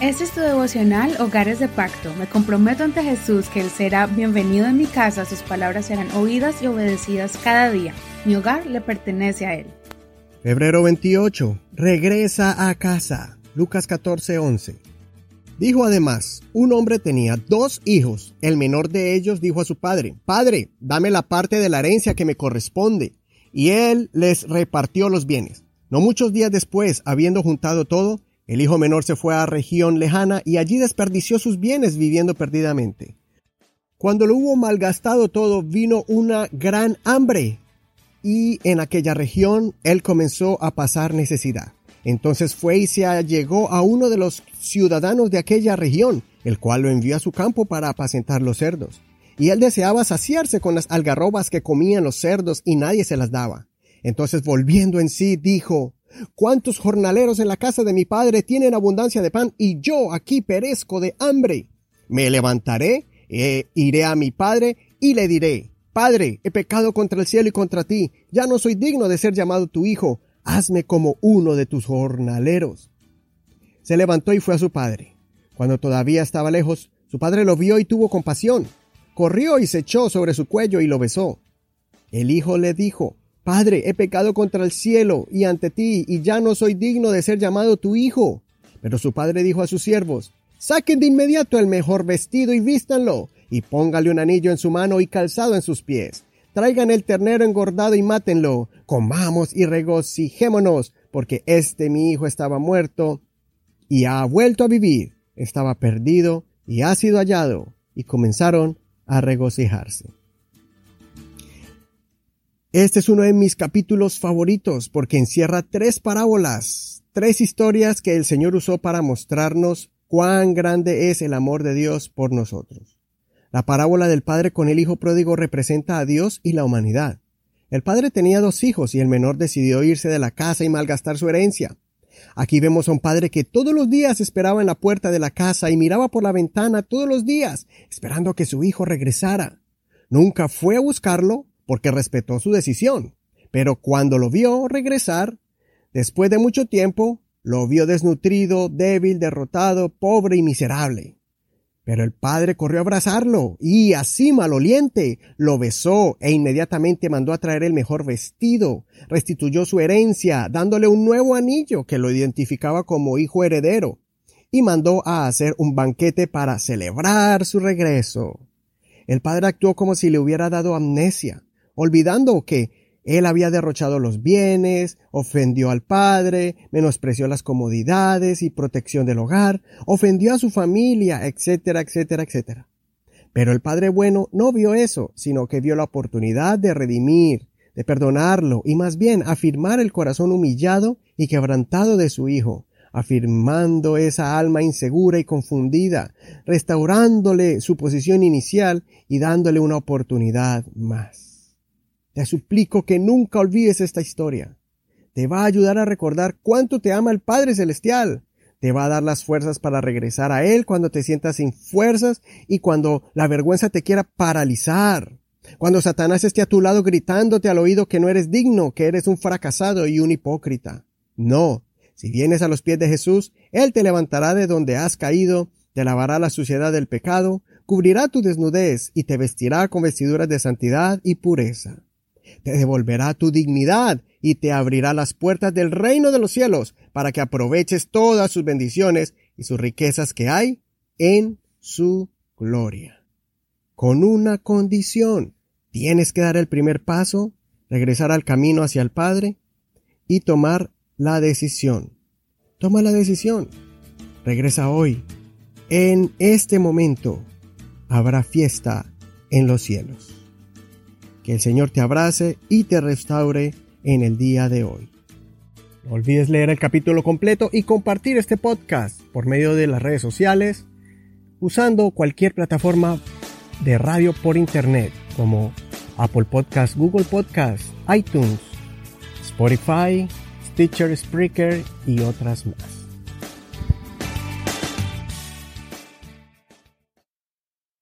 Este es tu devocional Hogares de Pacto. Me comprometo ante Jesús que Él será bienvenido en mi casa, sus palabras serán oídas y obedecidas cada día. Mi hogar le pertenece a Él. Febrero 28. Regresa a casa. Lucas 14:11. Dijo además, un hombre tenía dos hijos. El menor de ellos dijo a su padre, Padre, dame la parte de la herencia que me corresponde. Y él les repartió los bienes. No muchos días después, habiendo juntado todo, el hijo menor se fue a región lejana y allí desperdició sus bienes viviendo perdidamente. Cuando lo hubo malgastado todo, vino una gran hambre y en aquella región él comenzó a pasar necesidad. Entonces fue y se allegó a uno de los ciudadanos de aquella región, el cual lo envió a su campo para apacentar los cerdos. Y él deseaba saciarse con las algarrobas que comían los cerdos y nadie se las daba. Entonces volviendo en sí dijo, ¿Cuántos jornaleros en la casa de mi padre tienen abundancia de pan y yo aquí perezco de hambre? Me levantaré, e iré a mi padre y le diré, Padre, he pecado contra el cielo y contra ti, ya no soy digno de ser llamado tu hijo, hazme como uno de tus jornaleros. Se levantó y fue a su padre. Cuando todavía estaba lejos, su padre lo vio y tuvo compasión. Corrió y se echó sobre su cuello y lo besó. El hijo le dijo, Padre, he pecado contra el cielo y ante ti, y ya no soy digno de ser llamado tu hijo. Pero su padre dijo a sus siervos, Saquen de inmediato el mejor vestido y vístanlo, y póngale un anillo en su mano y calzado en sus pies. Traigan el ternero engordado y mátenlo. Comamos y regocijémonos, porque este mi hijo estaba muerto y ha vuelto a vivir. Estaba perdido y ha sido hallado. Y comenzaron a regocijarse. Este es uno de mis capítulos favoritos porque encierra tres parábolas, tres historias que el Señor usó para mostrarnos cuán grande es el amor de Dios por nosotros. La parábola del padre con el hijo pródigo representa a Dios y la humanidad. El padre tenía dos hijos y el menor decidió irse de la casa y malgastar su herencia. Aquí vemos a un padre que todos los días esperaba en la puerta de la casa y miraba por la ventana todos los días, esperando que su hijo regresara. Nunca fue a buscarlo, porque respetó su decisión. Pero cuando lo vio regresar, después de mucho tiempo, lo vio desnutrido, débil, derrotado, pobre y miserable. Pero el padre corrió a abrazarlo y, así maloliente, lo besó e inmediatamente mandó a traer el mejor vestido, restituyó su herencia, dándole un nuevo anillo que lo identificaba como hijo heredero, y mandó a hacer un banquete para celebrar su regreso. El padre actuó como si le hubiera dado amnesia, olvidando que él había derrochado los bienes, ofendió al padre, menospreció las comodidades y protección del hogar, ofendió a su familia, etcétera, etcétera, etcétera. Pero el padre bueno no vio eso, sino que vio la oportunidad de redimir, de perdonarlo y más bien afirmar el corazón humillado y quebrantado de su hijo, afirmando esa alma insegura y confundida, restaurándole su posición inicial y dándole una oportunidad más. Te suplico que nunca olvides esta historia. Te va a ayudar a recordar cuánto te ama el Padre Celestial. Te va a dar las fuerzas para regresar a Él cuando te sientas sin fuerzas y cuando la vergüenza te quiera paralizar. Cuando Satanás esté a tu lado gritándote al oído que no eres digno, que eres un fracasado y un hipócrita. No. Si vienes a los pies de Jesús, Él te levantará de donde has caído, te lavará la suciedad del pecado, cubrirá tu desnudez y te vestirá con vestiduras de santidad y pureza te devolverá tu dignidad y te abrirá las puertas del reino de los cielos para que aproveches todas sus bendiciones y sus riquezas que hay en su gloria. Con una condición, tienes que dar el primer paso, regresar al camino hacia el Padre y tomar la decisión. Toma la decisión. Regresa hoy. En este momento habrá fiesta en los cielos. Que el Señor te abrace y te restaure en el día de hoy. No olvides leer el capítulo completo y compartir este podcast por medio de las redes sociales usando cualquier plataforma de radio por internet como Apple Podcast, Google Podcast, iTunes, Spotify, Stitcher, Spreaker y otras más.